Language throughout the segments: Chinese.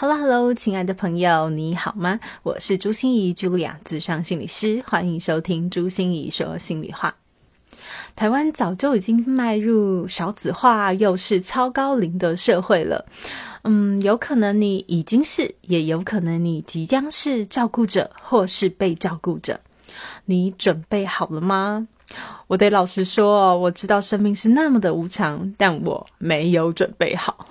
Hello，Hello，亲爱的朋友，你好吗？我是朱心怡，Julia，智商心理师，欢迎收听朱心怡说心里话。台湾早就已经迈入少子化又是超高龄的社会了，嗯，有可能你已经是，也有可能你即将是照顾者或是被照顾者，你准备好了吗？我得老实说，我知道生命是那么的无常，但我没有准备好。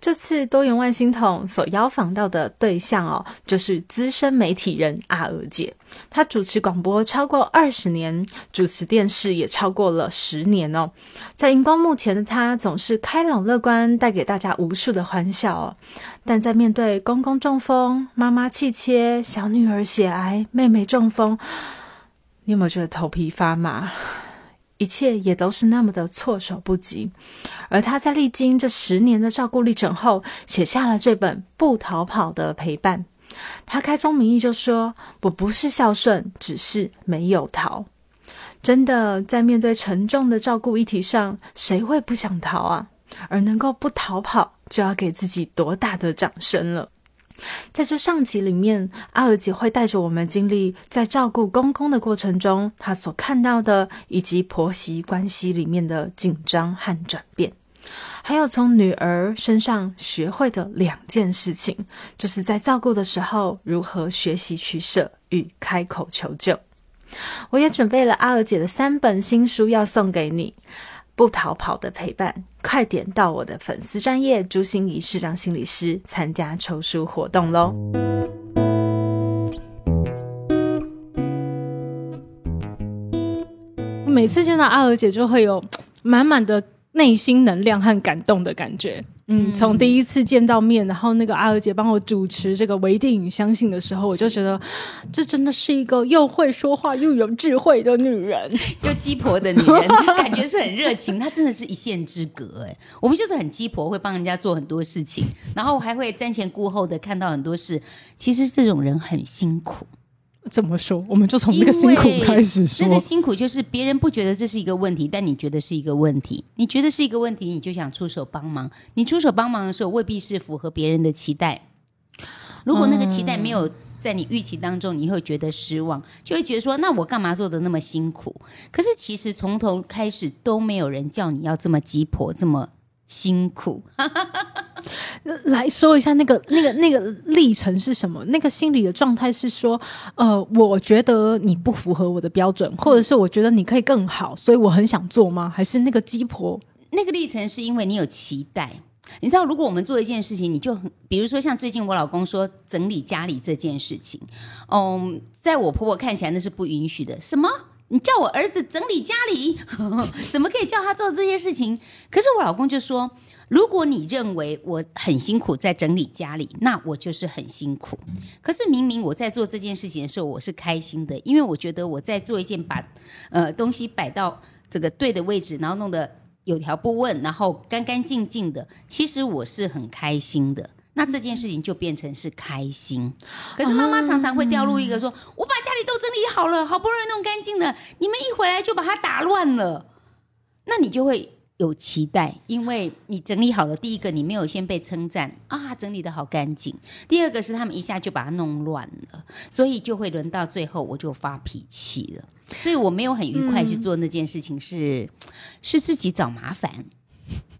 这次多元万星筒所邀访到的对象哦，就是资深媒体人阿娥姐。她主持广播超过二十年，主持电视也超过了十年哦。在荧光幕前的她总是开朗乐观，带给大家无数的欢笑哦。但在面对公公中风、妈妈气切、小女儿血癌、妹妹中风，你有没有觉得头皮发麻？一切也都是那么的措手不及，而他在历经这十年的照顾历程后，写下了这本《不逃跑的陪伴》。他开宗明义就说：“我不是孝顺，只是没有逃。”真的，在面对沉重的照顾议题上，谁会不想逃啊？而能够不逃跑，就要给自己多大的掌声了。在这上集里面，阿尔姐会带着我们经历在照顾公公的过程中，她所看到的，以及婆媳关系里面的紧张和转变，还有从女儿身上学会的两件事情，就是在照顾的时候如何学习取舍与开口求救。我也准备了阿尔姐的三本新书要送给你。不逃跑的陪伴，快点到我的粉丝专业朱心怡市长心理师参加抽书活动喽！每次见到阿娥姐，就会有满满的内心能量和感动的感觉。嗯，从第一次见到面，然后那个阿娥姐帮我主持这个《微电影相信》的时候，我就觉得这真的是一个又会说话又有智慧的女人，又鸡婆的女人，感觉是很热情。她真的是一线之隔哎，我们就是很鸡婆，会帮人家做很多事情，然后还会瞻前顾后的看到很多事。其实这种人很辛苦。怎么说？我们就从那个辛苦开始说。那个辛苦就是别人不觉得这是一个问题，但你觉得是一个问题。你觉得是一个问题，你就想出手帮忙。你出手帮忙的时候，未必是符合别人的期待。如果那个期待没有在你预期当中，你会觉得失望，就会觉得说：那我干嘛做的那么辛苦？可是其实从头开始都没有人叫你要这么急迫，这么。辛苦，来说一下那个、那个、那个历程是什么？那个心理的状态是说，呃，我觉得你不符合我的标准，或者是我觉得你可以更好，所以我很想做吗？还是那个鸡婆？那个历程是因为你有期待。你知道，如果我们做一件事情，你就很，比如说像最近我老公说整理家里这件事情，嗯，在我婆婆看起来那是不允许的。什么？你叫我儿子整理家里，怎么可以叫他做这些事情？可是我老公就说：“如果你认为我很辛苦在整理家里，那我就是很辛苦。可是明明我在做这件事情的时候，我是开心的，因为我觉得我在做一件把呃东西摆到这个对的位置，然后弄得有条不紊，然后干干净净的，其实我是很开心的。”那这件事情就变成是开心，可是妈妈常常会掉入一个说：“我把家里都整理好了，好不容易弄干净了，你们一回来就把它打乱了。”那你就会有期待，因为你整理好了，第一个你没有先被称赞啊，整理的好干净；第二个是他们一下就把它弄乱了，所以就会轮到最后我就发脾气了。所以我没有很愉快去做那件事情，是是自己找麻烦。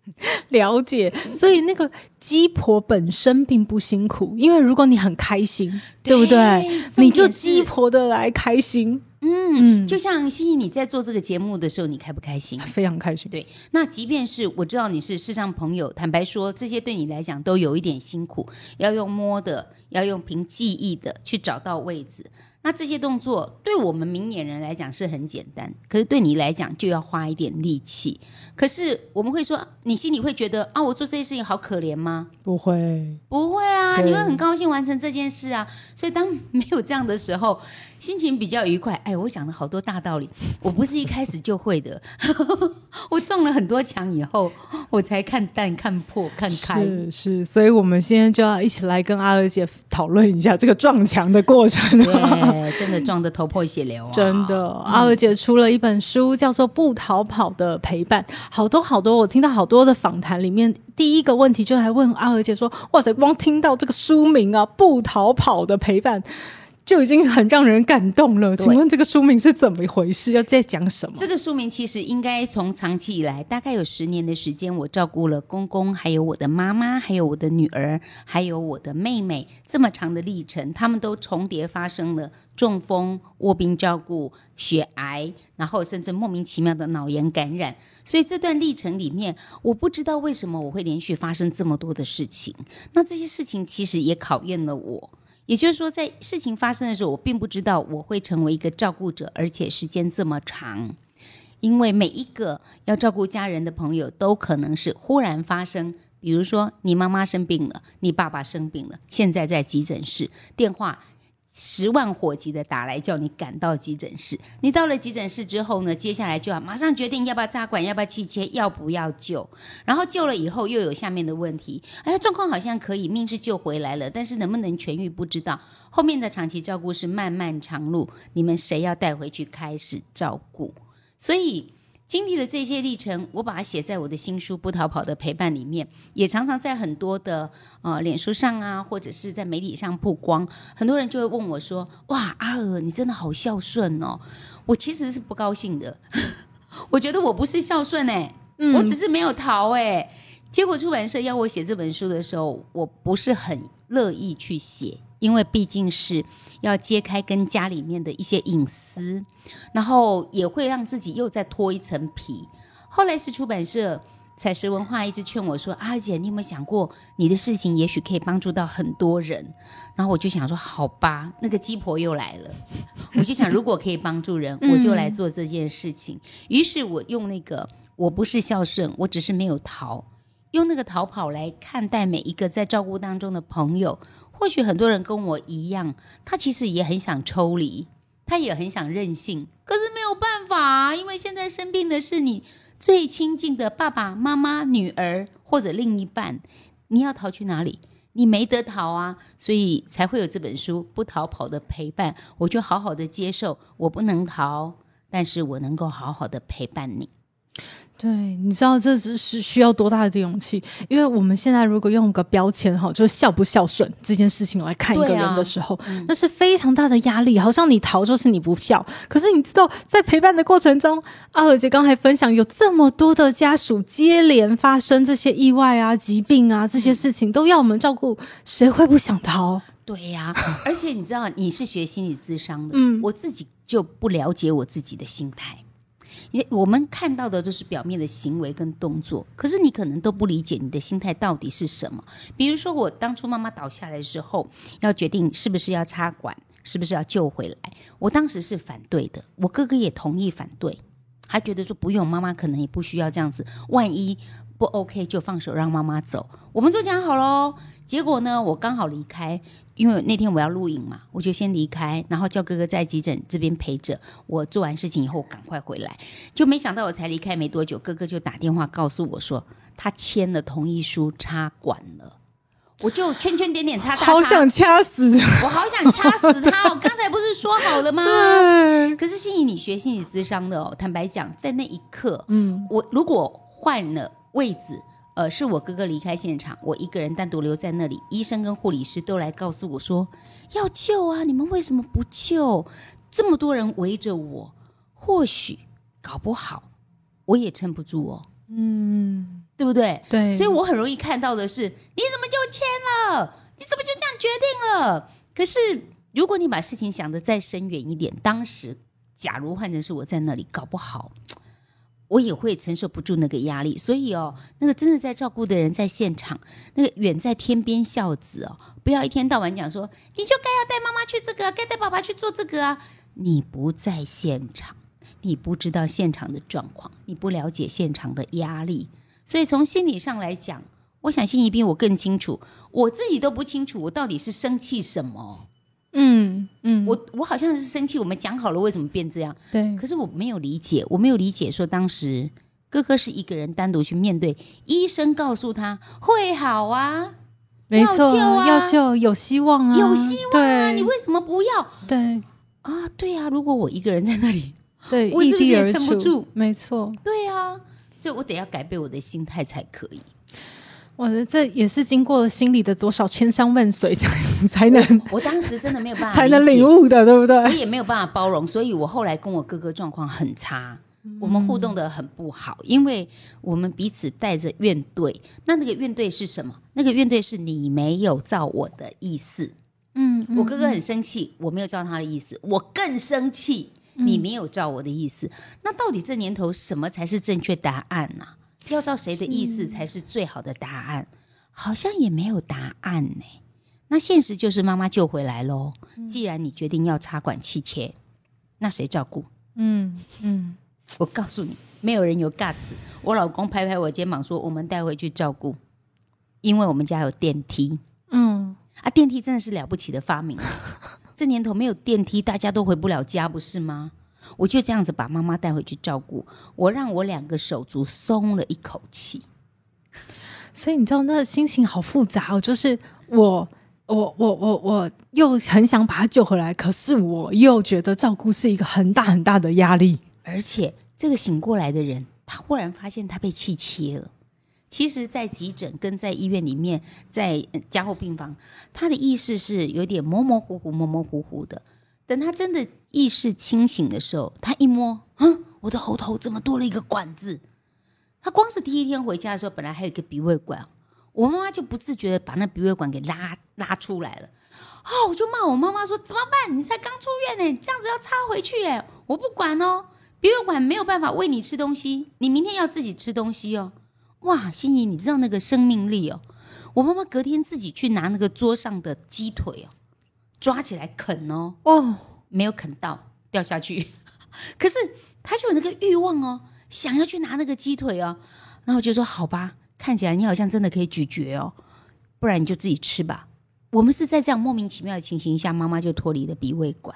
了解，所以那个鸡婆本身并不辛苦，因为如果你很开心，对不对？你就鸡婆的来开心。嗯，就像欣怡你在做这个节目的时候，你开不开心？非常开心。对，那即便是我知道你是世上朋友，坦白说，这些对你来讲都有一点辛苦，要用摸的。要用凭记忆的去找到位置。那这些动作对我们明眼人来讲是很简单，可是对你来讲就要花一点力气。可是我们会说，你心里会觉得啊，我做这些事情好可怜吗？不会，不会啊，你会很高兴完成这件事啊。所以当没有这样的时候，心情比较愉快。哎，我讲了好多大道理，我不是一开始就会的，我撞了很多墙以后，我才看淡、看破、看开。是是，所以我们现在就要一起来跟阿娥姐讨论一下这个撞墙的过程。对，真的撞得头破血流啊！真的，阿娥姐出了一本书，叫做《不逃跑的陪伴》，好多好多，我听到好多的访谈里面，第一个问题就还问阿娥姐说：“哇塞，光听到这个书名啊，《不逃跑的陪伴》。”就已经很让人感动了。请问这个书名是怎么回事？要再讲什么？这个书名其实应该从长期以来，大概有十年的时间，我照顾了公公，还有我的妈妈，还有我的女儿，还有我的妹妹，这么长的历程，他们都重叠发生了中风、卧病照顾、血癌，然后甚至莫名其妙的脑炎感染。所以这段历程里面，我不知道为什么我会连续发生这么多的事情。那这些事情其实也考验了我。也就是说，在事情发生的时候，我并不知道我会成为一个照顾者，而且时间这么长。因为每一个要照顾家人的朋友，都可能是忽然发生。比如说，你妈妈生病了，你爸爸生病了，现在在急诊室，电话十万火急的打来，叫你赶到急诊室。你到了急诊室之后呢，接下来就要马上决定要不要扎管，要不要气切，要不要救。然后救了以后，又有下面的问题。哎，状况好像可以，命是救回来了，但是能不能痊愈不知道。后面的长期照顾是漫漫长路，你们谁要带回去开始照顾？所以经历了这些历程，我把它写在我的新书《不逃跑的陪伴》里面，也常常在很多的呃脸书上啊，或者是在媒体上曝光。很多人就会问我说：“哇，阿娥，你真的好孝顺哦！” 我其实是不高兴的，我觉得我不是孝顺哎、我只是没有逃哎、结果出版社要我写这本书的时候，我不是很乐意去写，因为毕竟是要揭开跟家里面的一些隐私，然后也会让自己又再脱一层皮。后来是出版社彩石文化一直劝我说：“阿姐，你有没有想过，你的事情也许可以帮助到很多人？”然后我就想说：“好吧，那个鸡婆又来了。”我就想，如果可以帮助人，我就来做这件事情。于是我用那个我不是孝顺，我只是没有逃，用那个逃跑来看待每一个在照顾当中的朋友。或许很多人跟我一样，他其实也很想抽离，他也很想任性，可是没有办法啊，因为现在生病的是你最亲近的爸爸妈妈、女儿或者另一半，你要逃去哪里？你没得逃啊，所以才会有这本书《不逃跑的陪伴》，我就好好的接受，我不能逃，但是我能够好好的陪伴你。对，你知道这是是需要多大的勇气？因为我们现在如果用个标签哈，就是孝不孝顺这件事情来看一个人的时候，那是非常大的压力。好像你逃就是你不孝，可是你知道，在陪伴的过程中，阿尔姐刚才分享，有这么多的家属接连发生这些意外啊、疾病啊这些事情，都要我们照顾，谁会不想逃？对呀、而且你知道你是学心理智商的，嗯我自己就不了解我自己的心态。我们看到的就是表面的行为跟动作，可是你可能都不理解你的心态到底是什么。比如说，我当初妈妈倒下来的时候，要决定是不是要插管，是不是要救回来，我当时是反对的，我哥哥也同意反对，他觉得说不用，妈妈可能也不需要这样子，万一不 OK 就放手让妈妈走，我们就讲好喽。结果呢，我刚好离开，因为那天我要录影嘛，我就先离开，然后叫哥哥在急诊这边陪着我。做完事情以后赶快回来，就没想到我才离开没多久，哥哥就打电话告诉我说他签了同意书插管了。我就圈圈点点叉叉叉，好想掐死！我好想掐死他！我刚才不是说好了吗？对，可是心怡，你学心理咨商的哦，坦白讲，在那一刻，嗯，我如果换了位置，呃，是我哥哥离开现场，我一个人单独留在那里，医生跟护理师都来告诉我说要救啊，你们为什么不救？这么多人围着我，或许搞不好我也撑不住哦，嗯，对不对？对，所以我很容易看到的是，你怎么就签了？你怎么就这样决定了？可是如果你把事情想得再深远一点，当时假如换成是我在那里，搞不好我也会承受不住那个压力。所以哦，那个真的在照顾的人在现场，那个远在天边孝子哦，不要一天到晚讲说你就该要带妈妈去这个，该带爸爸去做这个啊。你不在现场，你不知道现场的状况，你不了解现场的压力，所以从心理上来讲，我想心仪比我更清楚，我自己都不清楚我到底是生气什么。嗯嗯，我我好像是生气，我们讲好了为什么变这样，对，可是我没有理解，我没有理解说当时哥哥是一个人单独去面对，医生告诉他会好啊，没错，要救啊。要救，有希望啊，有希望啊，对。你为什么不要？对。啊？对啊，如果我一个人在那里，对，我是不是也撑不住？没错，对啊，所以我得要改变我的心态才可以。我的这也是经过了心里的多少千山万水才才能我当时真的没有办法才能领悟的，对不对我对？也没有办法包容，所以我后来跟我哥哥状况很差，我们互动的很不好，因为我们彼此带着怨怼。那那个怨怼是什么？那个怨怼是你没有照我的意思。嗯，我哥哥很生气，我没有照他的意思，我更生气，你没有照我的意思。那到底这年头什么才是正确答案呢、要照谁的意思才是最好的答案？好像也没有答案呢、那现实就是妈妈救回来喽。既然你决定要插管气切，那谁照顾？嗯嗯，我告诉你，没有人有 guts。我老公拍拍我肩膀说：“我们带回去照顾，因为我们家有电梯嗯，啊，电梯真的是了不起的发明啊。这年头没有电梯，大家都回不了家，不是吗？”我就这样子把妈妈带回去照顾，我让我两个手足松了一口气。所以你知道那心情好复杂哦，就是我。我我我我又很想把他救回来，可是我又觉得照顾是一个很大很大的压力。而且这个醒过来的人，他忽然发现他被气切了。其实，在急诊跟在医院里面，在呃加护病房，他的意识是有点模模糊糊、模模糊糊的。等他真的意识清醒的时候，他一摸，嗯，我的喉头怎么多了一个管子？他光是第一天回家的时候，本来还有一个鼻胃管，我妈妈就不自觉的把那鼻胃管给拉拉出来了。哦，我就骂我妈妈说：“怎么办？你才刚出院呢，这样子要插回去哎，我不管哦。鼻胃管没有办法喂你吃东西，你明天要自己吃东西哦。”哇，心怡，你知道那个生命力哦？我妈妈隔天自己去拿那个桌上的鸡腿哦，抓起来啃哦，哦，没有啃到，掉下去。可是他就有那个欲望哦，想要去拿那个鸡腿哦。然后我就说：“好吧，看起来你好像真的可以咀嚼哦，不然你就自己吃吧。”我们是在这样莫名其妙的情形下，妈妈就脱离了鼻胃管，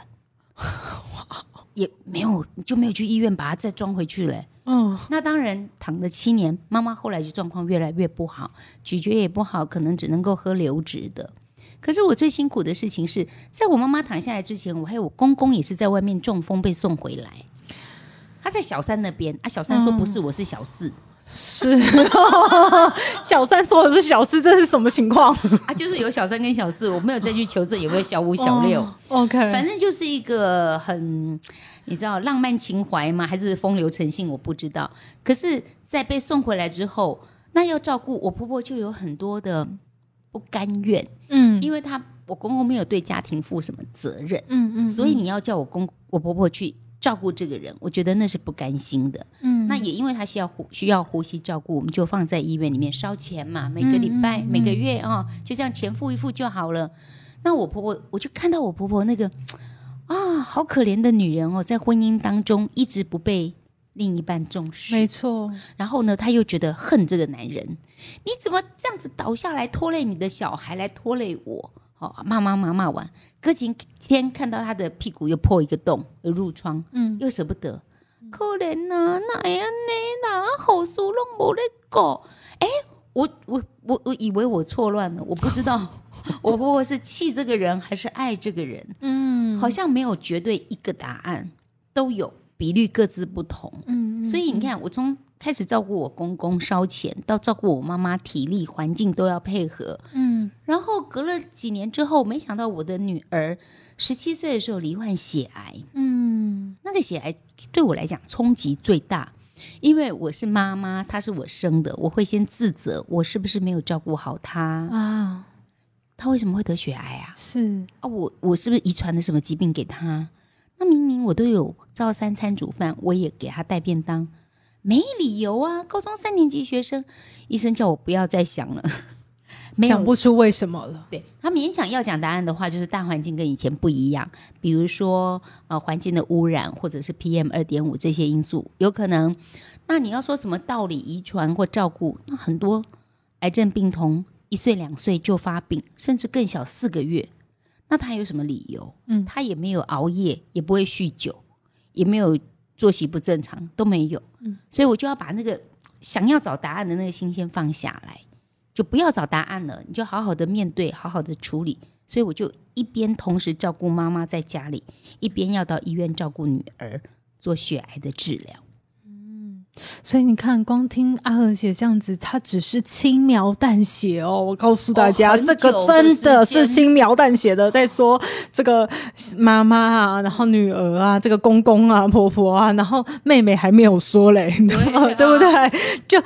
也没有就没有去医院把它再装回去嘞。嗯，那当然，躺了七年，妈妈后来就状况越来越不好，咀嚼也不好，可能只能够喝流质的。可是我最辛苦的事情是在我妈妈躺下来之前，我还有我公公也是在外面中风被送回来。他在小三那边啊，小三说不是，我是小四是 小三说的是小四，这是什么情况？啊，就是有小三跟小四，我没有再去求证有没有小五、小六。哦 OK，反正就是一个很，你知道浪漫情怀吗？还是风流成性？我不知道。可是，在被送回来之后，那要照顾我婆婆，就有很多的不甘愿，嗯因为她我公公没有对家庭负什么责任，嗯嗯，所以你要叫我公我婆婆去照顾这个人，我觉得那是不甘心的。嗯那也因为她需要呼需要呼吸照顾，我们就放在医院里面烧钱嘛，每个礼拜、嗯嗯每个月啊、就这样钱付一付就好了。那我婆婆，我就看到我婆婆那个啊，好可怜的女人哦，在婚姻当中一直不被另一半重视，没错，然后呢，她又觉得恨这个男人，你怎么这样子倒下来拖累你的小孩，来拖累我？哦，骂骂骂骂完，隔几天看到他的屁股又破一个洞，又褥疮，嗯。又舍不得，可怜呐、哪样呢？哪好事拢无咧讲？哎，我我我我以为我错乱了，我不知道 我婆婆是气这个人还是爱这个人，嗯。好像没有绝对一个答案，都有比率各自不同。嗯所以你看，我从开始照顾我公公烧钱，到照顾我妈妈体力环境都要配合，嗯然后隔了几年之后，没想到我的女儿十七岁的时候罹患血癌，嗯那个血癌对我来讲冲击最大，因为我是妈妈，她是我生的，我会先自责，我是不是没有照顾好她？啊她为什么会得血癌啊？是啊，我我是不是遗传了什么疾病给她？那明明我都有照三餐煮饭，我也给他带便当，没理由啊，高中三年级学生，医生叫我不要再想了，没想不出为什么了。对他勉强要讲答案的话，就是大环境跟以前不一样，比如说呃环境的污染或者是 PM 二点五这些因素，有可能。那你要说什么道理、遗传或照顾，那很多癌症病童一岁两岁就发病，甚至更小四个月，那他有什么理由？嗯他也没有熬夜，也不会酗酒，也没有作息不正常，都没有。嗯所以我就要把那个想要找答案的那个心先放下来。就不要找答案了，你就好好的面对，好好的处理。所以我就一边同时照顾妈妈在家里，一边要到医院照顾女儿做血癌的治疗。所以你看，光听阿和姐这样子，她只是轻描淡写哦。我告诉大家，哦这个真的是轻描淡写的在说这个妈妈啊，然后女儿啊，这个公公啊、婆婆啊，然后妹妹还没有说嘞，对啊对不对？就。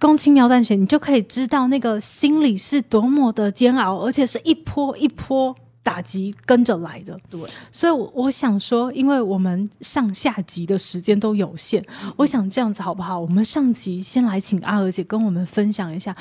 光轻描淡写，你就可以知道那个心里是多么的煎熬，而且是一波一波打击跟着来的。对，所以我，我想说，因为我们上下集的时间都有限，我想这样子好不好？我们上集先来请阿娥姐跟我们分享一下，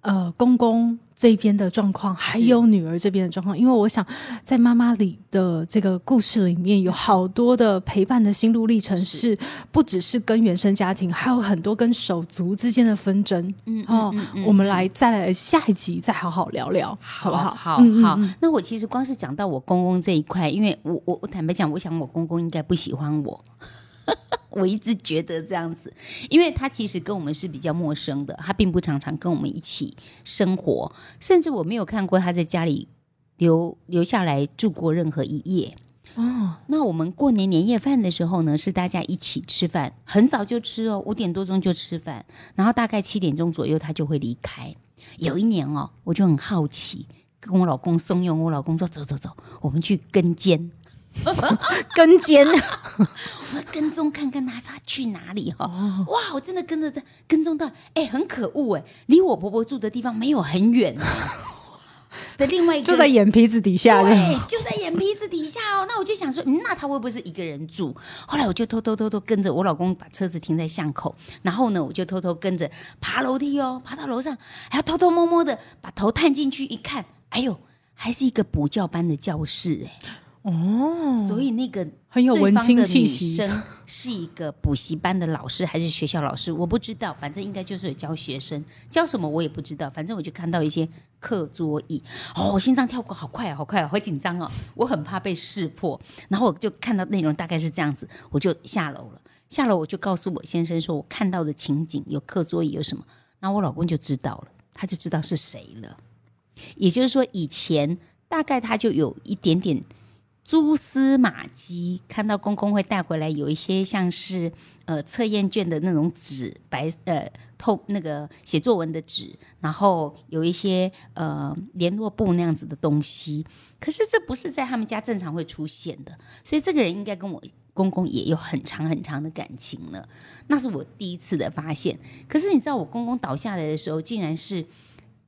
呃，公公这边的状况，还有女儿这边的状况。因为我想，在妈妈里的这个故事里面，有好多的陪伴的心路历程，是不只是跟原生家庭，还有很多跟手足之间的纷争。嗯哦，嗯嗯我们来再来下一集再好好聊聊，好不好？好好嗯那我其实光是讲到我公公这一块，因为我我我坦白讲，我想我公公应该不喜欢我。我一直觉得这样子，因为他其实跟我们是比较陌生的，他并不常常跟我们一起生活，甚至我没有看过他在家里留留下来住过任何一夜。哦，那我们过年年夜饭的时候呢，是大家一起吃饭，很早就吃哦，五点多钟就吃饭，然后大概七点钟左右他就会离开。有一年哦，我就很好奇，跟我老公怂恿我老公说：“走走走，我们去跟监，跟监。我们跟踪看看他他去哪里哈、哦哇，我真的跟着在跟踪到，哎，很可恶哎，离我婆婆住的地方没有很远哎 的另外一个就在眼皮子底下对，就在眼皮子底下哦。那我就想说，嗯，那他会不会是一个人住？后来我就偷偷偷偷跟着我老公把车子停在巷口，然后呢，我就偷偷跟着爬楼梯哦，爬到楼上，还要偷偷摸摸的把头探进去一看，哎呦，还是一个补教班的教室哎，哦，所以那个很有文青的息。生是一个补习班的老师还是学校老师，我不知道，反正应该就是有教学生，教什么我也不知道，反正我就看到一些课桌椅，哦，我心脏跳过好快啊，好快啊，好紧张哦，我很怕被识破，然后我就看到内容大概是这样子，我就下楼了，下楼我就告诉我先生说我看到的情景有课桌椅有什么，然后我老公就知道了，他就知道是谁了，也就是说以前大概他就有一点点蛛丝马迹，看到公公会带回来有一些像是呃测验卷的那种纸，白呃透那个写作文的纸，然后有一些呃联络簿那样子的东西。可是这不是在他们家正常会出现的，所以这个人应该跟我公公也有很长很长的感情了。那是我第一次的发现。可是你知道，我公公倒下来的时候，竟然是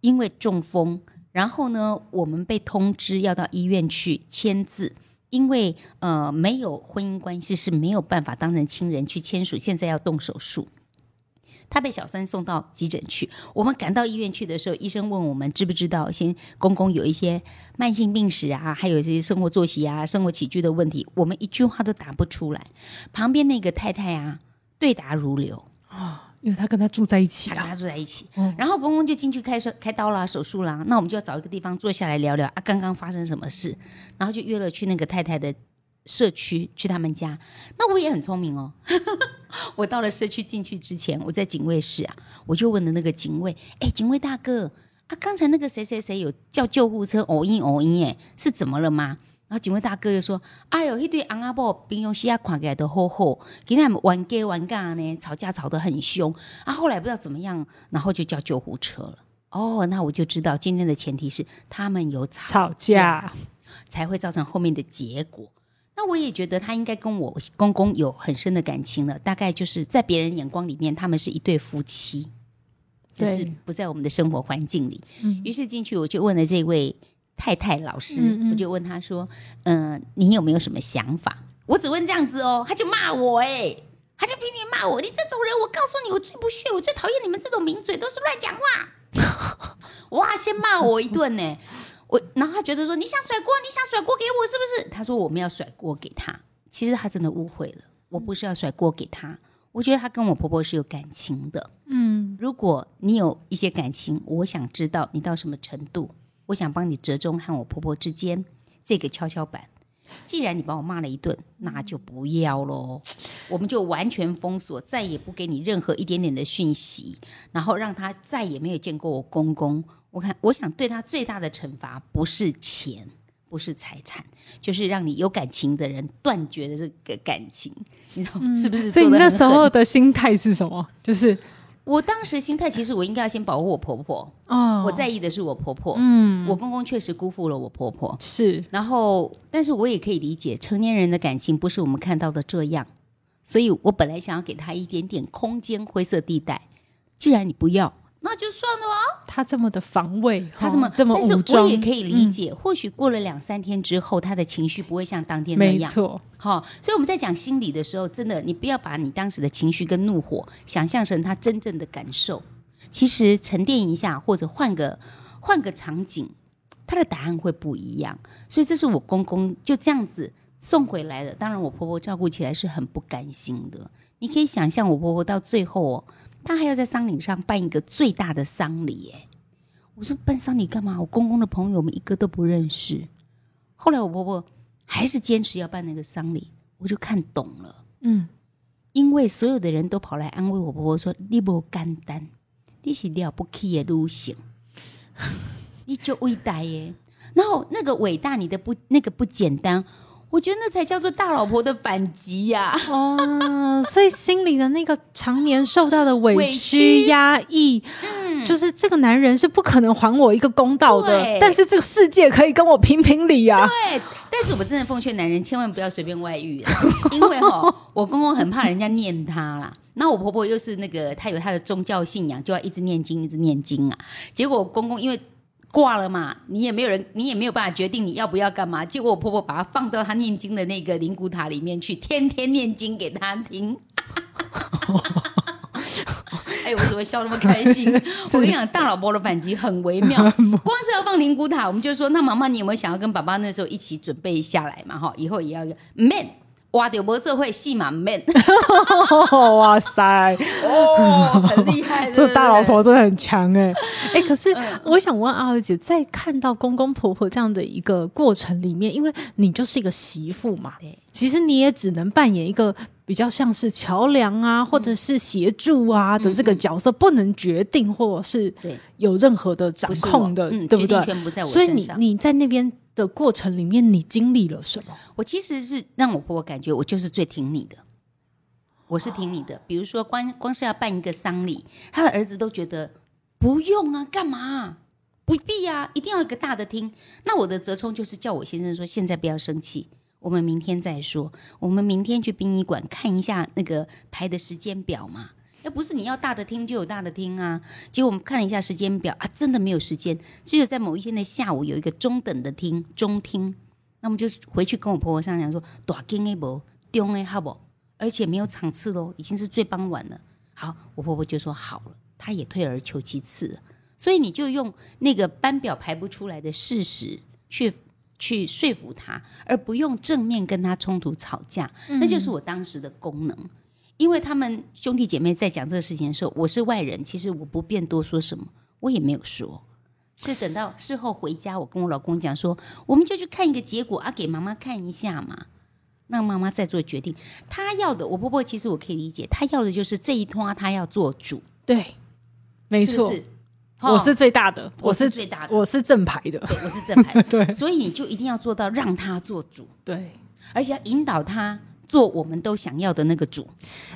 因为中风。然后呢，我们被通知要到医院去签字，因为呃没有婚姻关系是没有办法当成亲人去签署，现在要动手术。他被小三送到急诊去，我们赶到医院去的时候，医生问我们知不知道，先公公有一些慢性病史啊，还有这些生活作息啊、生活起居的问题，我们一句话都答不出来。旁边那个太太啊，对答如流啊，因为他跟他住在一起啊，他跟他住在一起，嗯然后公公就进去开手开刀啦、手术啦，那我们就要找一个地方坐下来聊聊啊，刚刚发生什么事，然后就约了去那个太太的社区，去他们家。那我也很聪明哦，我到了社区进去之前，我在警卫室啊，我就问了那个警卫，哎，警卫大哥啊，刚才那个谁谁谁有叫救护车，偶因偶因，哎，是怎么了吗？然后警卫大哥就说：“哎呦，一对昂阿伯平庸西啊，看起来都好好，今天他们玩 gay 玩尬呢，吵架吵得很凶啊。后来不知道怎么样，然后就叫救护车了。哦，那我就知道今天的前提是他们有吵吵架。才会造成后面的结果。那我也觉得他应该跟我公公有很深的感情了，大概就是在别人眼光里面，他们是一对夫妻，就是不在我们的生活环境里。嗯于是进去我就问了这位太太老师，嗯嗯我就问他说：“嗯、你有没有什么想法？”我只问这样子哦，他就骂我哎、他就拼命骂我，你这种人，我告诉你，我最不屑，我最讨厌你们这种名嘴，都是乱讲话。哇，先骂我一顿呢，我然后他觉得说你想甩锅，你想甩锅给我是不是？他说我们要甩锅给他，其实他真的误会了，我不是要甩锅给他，我觉得他跟我婆婆是有感情的。嗯，如果你有一些感情，我想知道你到什么程度，我想帮你折中和我婆婆之间这个跷跷板。既然你把我骂了一顿，那就不要喽，我们就完全封锁，再也不给你任何一点点的讯息，然后让他再也没有见过我公公。我看，我想对他最大的惩罚不是钱，不是财产，就是让你有感情的人断绝了这个感情，你知道是不是？所以你那时候的心态是什么？就是我当时心态，其实我应该要先保护我婆婆。哦，我在意的是我婆婆，嗯，我公公确实辜负了我婆婆。是然后，但是我也可以理解，成年人的感情不是我们看到的这样，所以我本来想要给他一点点空间，灰色地带。既然你不要，那就算了啊。他这么的防卫，他这么哦这么但是武装，嗯我也可以理解。或许过了两三天之后，他的情绪不会像当天那样。没错，好、所以我们在讲心理的时候，真的，你不要把你当时的情绪跟怒火想象成他真正的感受。其实沉淀一下，或者换个换个场景，他的答案会不一样。所以这是我公公就这样子送回来的。当然，我婆婆照顾起来是很不甘心的。你可以想象，我婆婆到最后哦，她还要在丧礼上办一个最大的丧礼。耶。我说办丧礼干嘛？我公公的朋友我们一个都不认识。后来我婆婆还是坚持要办那个丧礼，我就看懂了。嗯，因为所有的人都跑来安慰我婆婆说：“你不简单，你是了不起的女性，你就伟大耶。”然后那个伟大，你的不那个不简单，我觉得那才叫做大老婆的反击呀、哦，所以心里的那个常年受到的委委屈、屈压抑，嗯，就是这个男人是不可能还我一个公道的，但是这个世界可以跟我评评理啊。对，但是我真的奉劝男人千万不要随便外遇，因为哈、我公公很怕人家念他啦。那我婆婆又是那个，她有她的宗教信仰，就要一直念经，一直念经啊。结果我公公因为挂了嘛，你也没有人，你也没有办法决定你要不要干嘛。结果我婆婆把她放到她念经的那个灵骨塔里面去，天天念经给她听。哎，我怎么笑那么开心？我跟你讲，大老婆的反击很微妙。光是要放灵骨塔，我们就说，那妈妈，你有没有想要跟爸爸那时候一起准备下来嘛？哈，以后也要 man，哇，丢波这会戏嘛 man，哇塞，哦，很厉害，这大老婆真的很强哎、哎、可是嗯。我想问阿二姐，在看到公公婆婆这样的一个过程里面，因为你就是一个媳妇嘛，对其实你也只能扮演一个比较像是桥梁啊，或者是协助啊的这个角色，不能决定或者是有任何的掌控的，嗯，对不对？所以。你你在那边的过程里面，你经历了什么？我其实是让我婆婆感觉我就是最挺你的，我是挺你的。比如说光光是要办一个丧礼，他的儿子都觉得不用啊，干嘛、不必啊，一定要一个大的厅。那我的折冲就是叫我先生说，现在不要生气，我们明天再说。我们明天去殡仪馆看一下那个排的时间表嘛。要不是你要大的厅就有大的厅啊，结果我们看了一下时间表啊，真的没有时间，只有在某一天的下午有一个中等的厅中厅，那我们就回去跟我婆婆商量说，大间的不，中的好不？而且没有场次喽，已经是最傍晚了。好，我婆婆就说好了，她也退而求其次。所以你就用那个班表排不出来的事实去去说服他，而不用正面跟他冲突吵架，那就是我当时的功能。因为他们兄弟姐妹在讲这个事情的时候，我是外人，其实我不便多说什么，我也没有说。是等到事后回家，我跟我老公讲说，我们就去看一个结果啊，给妈妈看一下嘛，让妈妈再做决定。她要的，我婆婆其实我可以理解，她要的就是这一通啊，她要做主，对，没错，是是我是哦最大的，我是是最大的我是正牌的，对，我是正牌，对所以你就一定要做到让他做主，对。而且要引导他做我们都想要的那个主。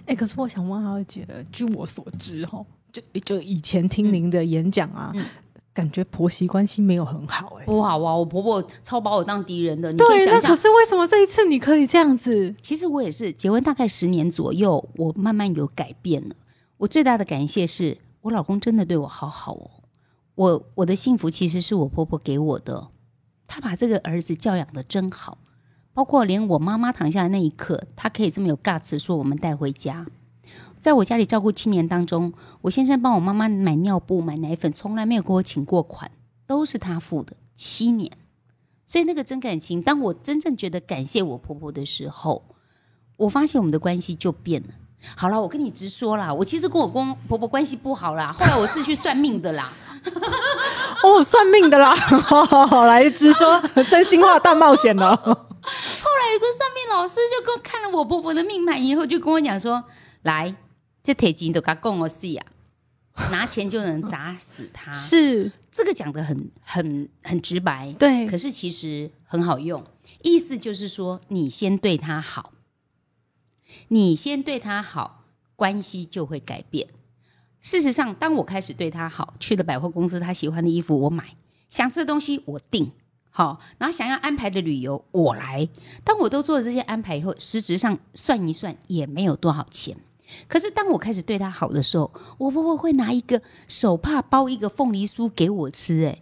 哎、可是我想问阿二姐，据我所知，哈，就就以前听您的演讲啊，嗯感觉婆媳关系没有很好、哎，不好啊，我婆婆超把我当敌人的，你可以对，那。可是为什么这一次你可以这样子？其实我也是结婚大概十年左右，我慢慢有改变了。我最大的感谢是我老公真的对我好好哦。我我的幸福其实是我婆婆给我的，她把这个儿子教养的真好，包括连我妈妈躺下的那一刻，她可以这么有 guts 说我们带回家。在我家里照顾七年当中，我先生帮我妈妈买尿布、买奶粉，从来没有给我请过款，都是他付的。七年，所以那个真感情，当我真正觉得感谢我婆婆的时候，我发现我们的关系就变了。好了，我跟你直说啦，我其实跟我公婆婆关系不好啦，后来我是去算命的啦。哦，算命的啦，来直说 真心话大冒险了。后来有个算命老师就跟看了我婆婆的命盘以后，就跟我讲说：“来，这铁金都他供我死呀，拿钱就能砸死他。”是这个讲的很很很直白，对。可是其实很好用，意思就是说，你先对他好，你先对他好，关系就会改变。事实上，当我开始对他好，去了百货公司，他喜欢的衣服我买，想吃的东西我订，好，然后想要安排的旅游我来。当我都做了这些安排以后，实质上算一算也没有多少钱。可是当我开始对他好的时候，我婆婆会拿一个手帕包一个凤梨酥给我吃，哎，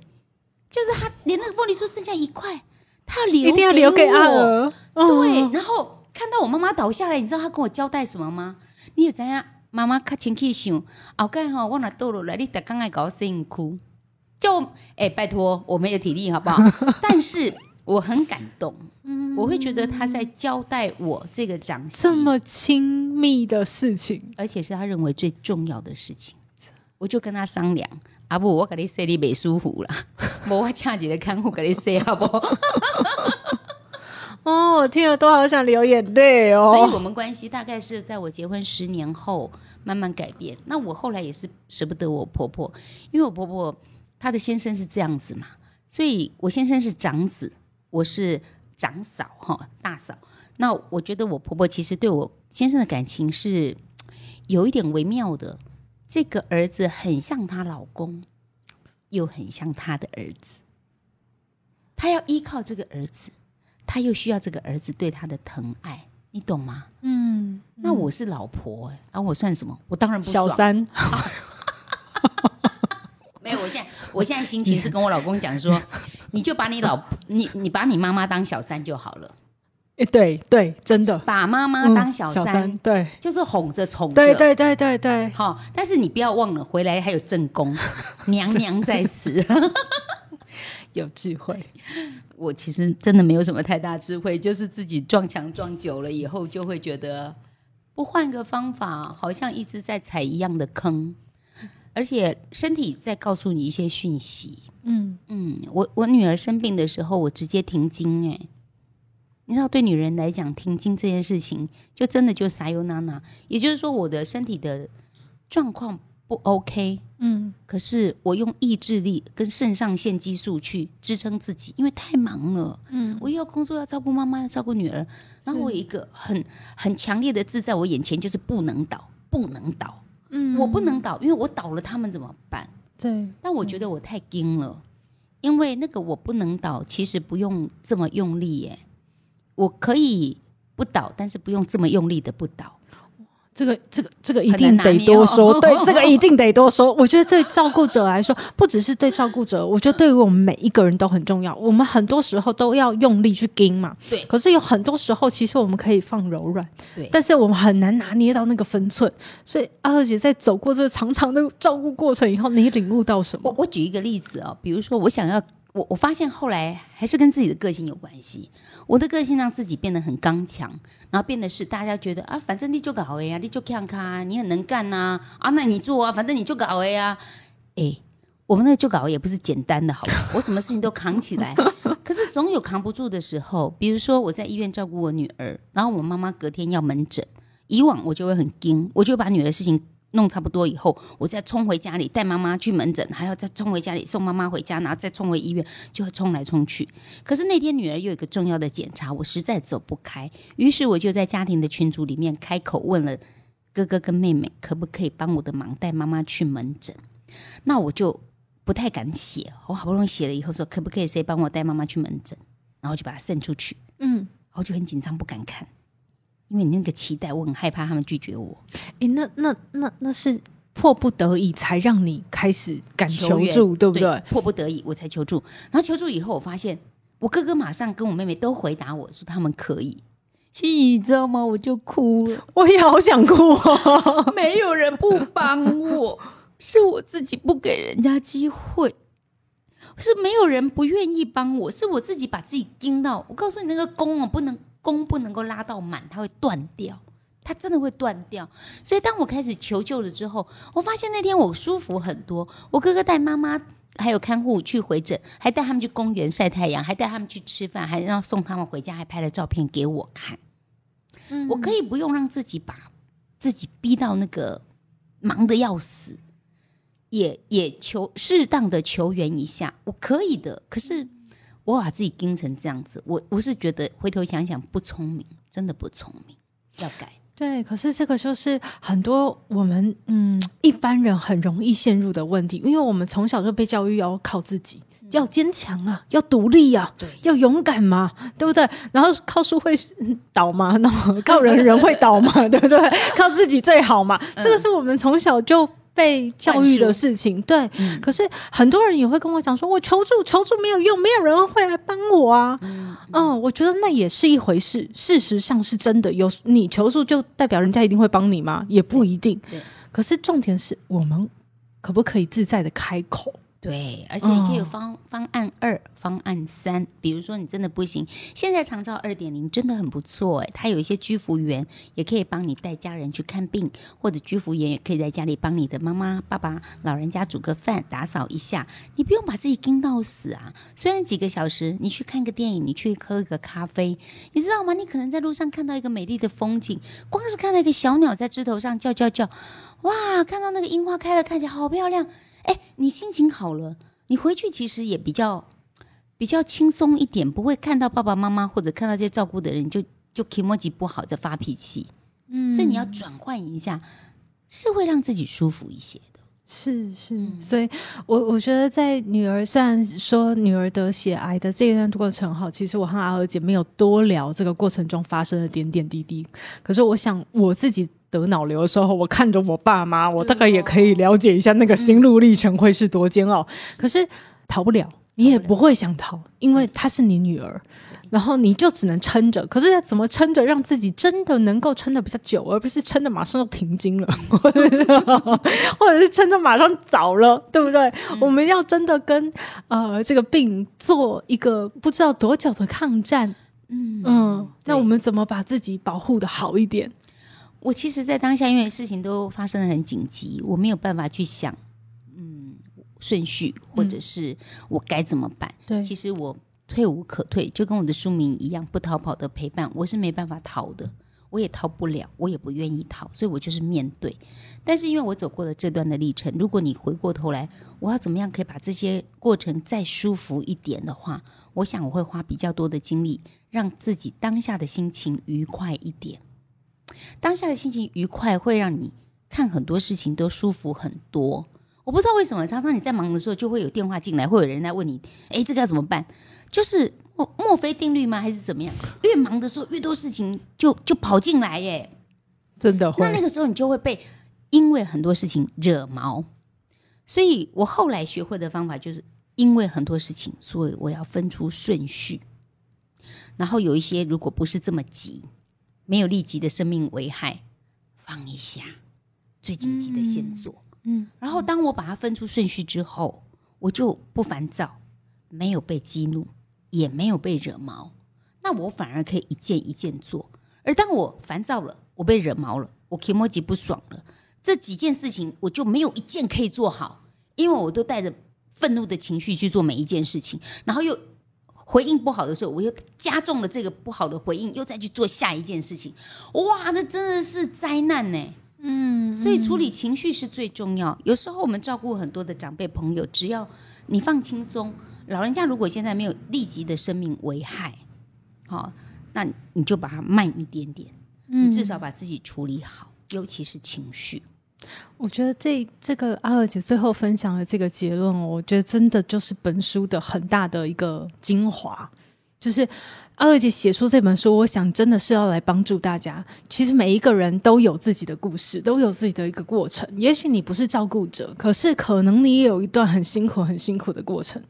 就是他连那个凤梨酥剩下一块，他要留，一定要留给阿娥。对，然后看到我妈妈倒下来，你知道她跟我交代什么吗？你也知样？妈妈较清气想，后盖吼，我若倒落来，你逐工爱搞我辛苦，就哎，拜托，我没有体力，好不好？但是我很感动，我会觉得他在交代我这个长媳这么亲密的事情，而且是他认为最重要的事情，我就跟他商量，阿不，我给你说你没舒服了，我请几个看护给你说好不？哦，听了都好想流眼泪哦。所以，我们关系大概是在我结婚十年后慢慢改变。那我后来也是舍不得我婆婆，因为我婆婆她的先生是这样子嘛，所以我先生是长子，我是长嫂哈，大嫂。那我觉得我婆婆其实对我先生的感情是有一点微妙的。这个儿子很像她老公，又很像她的儿子，她要依靠这个儿子。他又需要这个儿子对他的疼爱，你懂吗？嗯，那我是老婆哎，啊，我算什么？我当然不小三。没有，我现在我现在心情是跟我老公讲说，你就把你老你你把你妈妈当小三就好了。哎，对对，真的把妈妈当小三，对，就是哄着宠着，对对对对对。好，但是你不要忘了，回来还有正宫，娘娘在此，有智慧。我其实真的没有什么太大智慧，就是自己撞墙撞久了以后，就会觉得不换个方法，好像一直在踩一样的坑，而且身体在告诉你一些讯息。嗯嗯，我我女儿生病的时候，我直接停经。哎，你知道，对女人来讲，停经这件事情，就真的就撒尤娜娜。也就是说，我的身体的状况。不 OK，嗯，可是我用意志力跟肾上腺激素去支撑自己，因为太忙了，嗯，我又要工作，要照顾妈妈，要照顾女儿，然后我有一个很很强烈的字在我眼前，就是不能倒，不能倒，嗯，我不能倒，因为我倒了，他们怎么办？对，但我觉得我太惊了，因为那个我不能倒，其实不用这么用力耶，我可以不倒，但是不用这么用力的不倒。这个这个这个一定得多说，对，这个一定得多说。我觉得对照顾者来说，不只是对照顾者，我觉得对于我们每一个人都很重要。我们很多时候都要用力去盯嘛，对。可是有很多时候，其实我们可以放柔软，对。但是我们很难拿捏到那个分寸。所以阿二姐在走过这个长长的照顾过程以后，你领悟到什么？我我举一个例子哦，比如说我想要。我我发现后来还是跟自己的个性有关系。我的个性让自己变得很刚强，然后变得是大家觉得啊，反正你就搞哎呀，你就看看，你很能干呐啊，那你做啊，反正你就搞哎呀。哎，我们那就搞也不是简单的，好吧？我什么事情都扛起来，可是总有扛不住的时候。比如说我在医院照顾我女儿，然后我妈妈隔天要门诊，以往我就会很惊，我就把女儿的事情。弄差不多以后，我再冲回家里带妈妈去门诊，还要再冲回家里送妈妈回家，然后再冲回医院，就会冲来冲去。可是那天女儿又有一个重要的检查，我实在走不开，于是我就在家庭的群组里面开口问了哥哥跟妹妹，可不可以帮我的忙带妈妈去门诊？那我就不太敢写，我好不容易写了以后说可不可以谁帮我带妈妈去门诊，然后就把它送出去，嗯，然后就很紧张不敢看。因为你那个期待，我很害怕他们拒绝我。哎，那那那那是迫不得已才让你开始敢求助，对不对？迫不得已我才求助，然后求助以后，我发现我哥哥马上跟我妹妹都回答我说他们可以。心怡，你知道吗？我就哭了，我也好想哭哦。没有人不帮我，是我自己不给人家机会，是没有人不愿意帮我，是我自己把自己盯到。我告诉你，那个弓哦，不能弓不能够拉到满，它会断掉，它真的会断掉。所以当我开始求救了之后，我发现那天我舒服很多。我哥哥带妈妈还有看护去回诊，还带他们去公园晒太阳，还带他们去吃饭，还让送他们回家，还拍了照片给我看。我可以不用让自己把自己逼到那个忙的要死，也也求适当的求援一下，我可以的。可是我把自己盯成这样子，我我是觉得回头想想不聪明，真的不聪明，要改。对，可是这个就是很多我们嗯一般人很容易陷入的问题，因为我们从小就被教育要靠自己。要坚强啊，要独立啊，要勇敢嘛，对不对？然后靠书会倒嘛？那 靠人人会倒嘛？对不对？靠自己最好嘛。这个是我们从小就被教育的事情。对，可是很多人也会跟我讲说，我求助求助没有用，没有人会来帮我啊。嗯，我觉得那也是一回事。事实上是真的，有你求助就代表人家一定会帮你吗？也不一定。可是重点是我们可不可以自在的开口？对，而且你可以有方方案二、方案三。比如说，你真的不行，现在长照二点零真的很不错哎，它有一些居服员也可以帮你带家人去看病，或者居服员也可以在家里帮你的妈妈、爸爸、老人家煮个饭、打扫一下，你不用把自己盯到死啊。虽然几个小时，你去看个电影，你去喝一个咖啡，你知道吗？你可能在路上看到一个美丽的风景，光是看到一个小鸟在枝头上叫叫叫，哇，看到那个樱花开了，看起来好漂亮。哎，你心情好了，你回去其实也比较比较轻松一点，不会看到爸爸妈妈或者看到这些照顾的人就就 k m o j i 不好在发脾气。嗯，所以你要转换一下，是会让自己舒服一些的。是是，所以我我觉得在女儿虽然说女儿得血癌的这一段过程哈，其实我和阿娥姐没有多聊这个过程中发生的点点滴滴。可是我想我自己。得脑瘤的时候，我看着我爸妈，我大概也可以了解一下那个心路历程会是多煎熬。可是逃不了，你也不会想逃，因为她是你女儿，然后你就只能撑着。可是要怎么撑着，让自己真的能够撑的比较久，而不是撑的马上就停经了，或者是撑着马上早了，对不对？我们要真的跟呃这个病做一个不知道多久的抗战。嗯嗯，那我们怎么把自己保护的好一点？我其实，在当下，因为事情都发生的很紧急，我没有办法去想，嗯，顺序，或者是我该怎么办。对，其实我退无可退，就跟我的书名一样，不逃跑的陪伴，我是没办法逃的，我也逃不了，我也不愿意逃，所以我就是面对。但是因为我走过了这段的历程，如果你回过头来，我要怎么样可以把这些过程再舒服一点的话，我想我会花比较多的精力，让自己当下的心情愉快一点。当下的心情愉快，会让你看很多事情都舒服很多。我不知道为什么，常常你在忙的时候，就会有电话进来，会有人来问你：“哎，这个要怎么办？”就是墨墨菲定律吗？还是怎么样？越忙的时候，越多事情就就跑进来耶，真的会。那那个时候，你就会被因为很多事情惹毛。所以我后来学会的方法，就是因为很多事情，所以我要分出顺序。然后有一些，如果不是这么急。没有立即的生命危害，放一下，最紧急的先做。嗯，然后当我把它分出顺序之后，我就不烦躁，没有被激怒，也没有被惹毛，那我反而可以一件一件做。而当我烦躁了，我被惹毛了，我 k m o j i 不爽了，这几件事情我就没有一件可以做好，因为我都带着愤怒的情绪去做每一件事情，然后又。回应不好的时候，我又加重了这个不好的回应，又再去做下一件事情。哇，那真的是灾难呢。嗯，所以处理情绪是最重要。有时候我们照顾很多的长辈朋友，只要你放轻松，老人家如果现在没有立即的生命危害，好，那你就把它慢一点点，你至少把自己处理好，尤其是情绪。我觉得这这个阿二姐最后分享的这个结论，我觉得真的就是本书的很大的一个精华。就是阿二姐写出这本书，我想真的是要来帮助大家。其实每一个人都有自己的故事，都有自己的一个过程。也许你不是照顾者，可是可能你也有一段很辛苦、很辛苦的过程。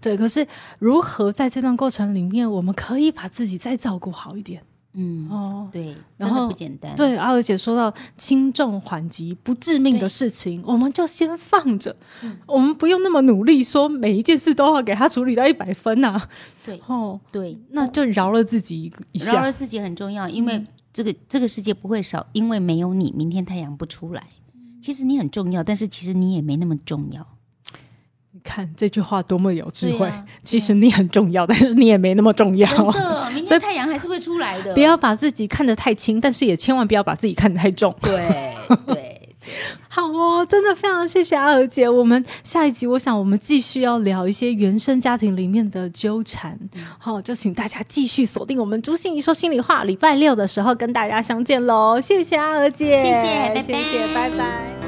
对，可是如何在这段过程里面，我们可以把自己再照顾好一点？嗯，哦，对，然后不简单。对，阿尔姐说到轻重缓急、不致命的事情，我们就先放着，我们不用那么努力，说每一件事都要给他处理到一百分呐、对哦，对，那就饶了自己一下。饶了自己很重要，因为这个这个世界不会少，因为没有你，明天太阳不出来。其实你很重要，但是其实你也没那么重要。你看这句话多么有智慧。啊其实你很重要，但是你也没那么重要。真的，明天太阳还是会出来的。不要把自己看得太轻，但是也千万不要把自己看得太重。对 对好哦，真的非常谢谢阿娥姐。我们下一集，我想我们继续要聊一些原生家庭里面的纠缠。好、就请大家继续锁定我们朱心怡说心里话，礼拜六的时候跟大家相见喽。谢谢阿娥姐，谢谢拜拜谢谢，拜拜。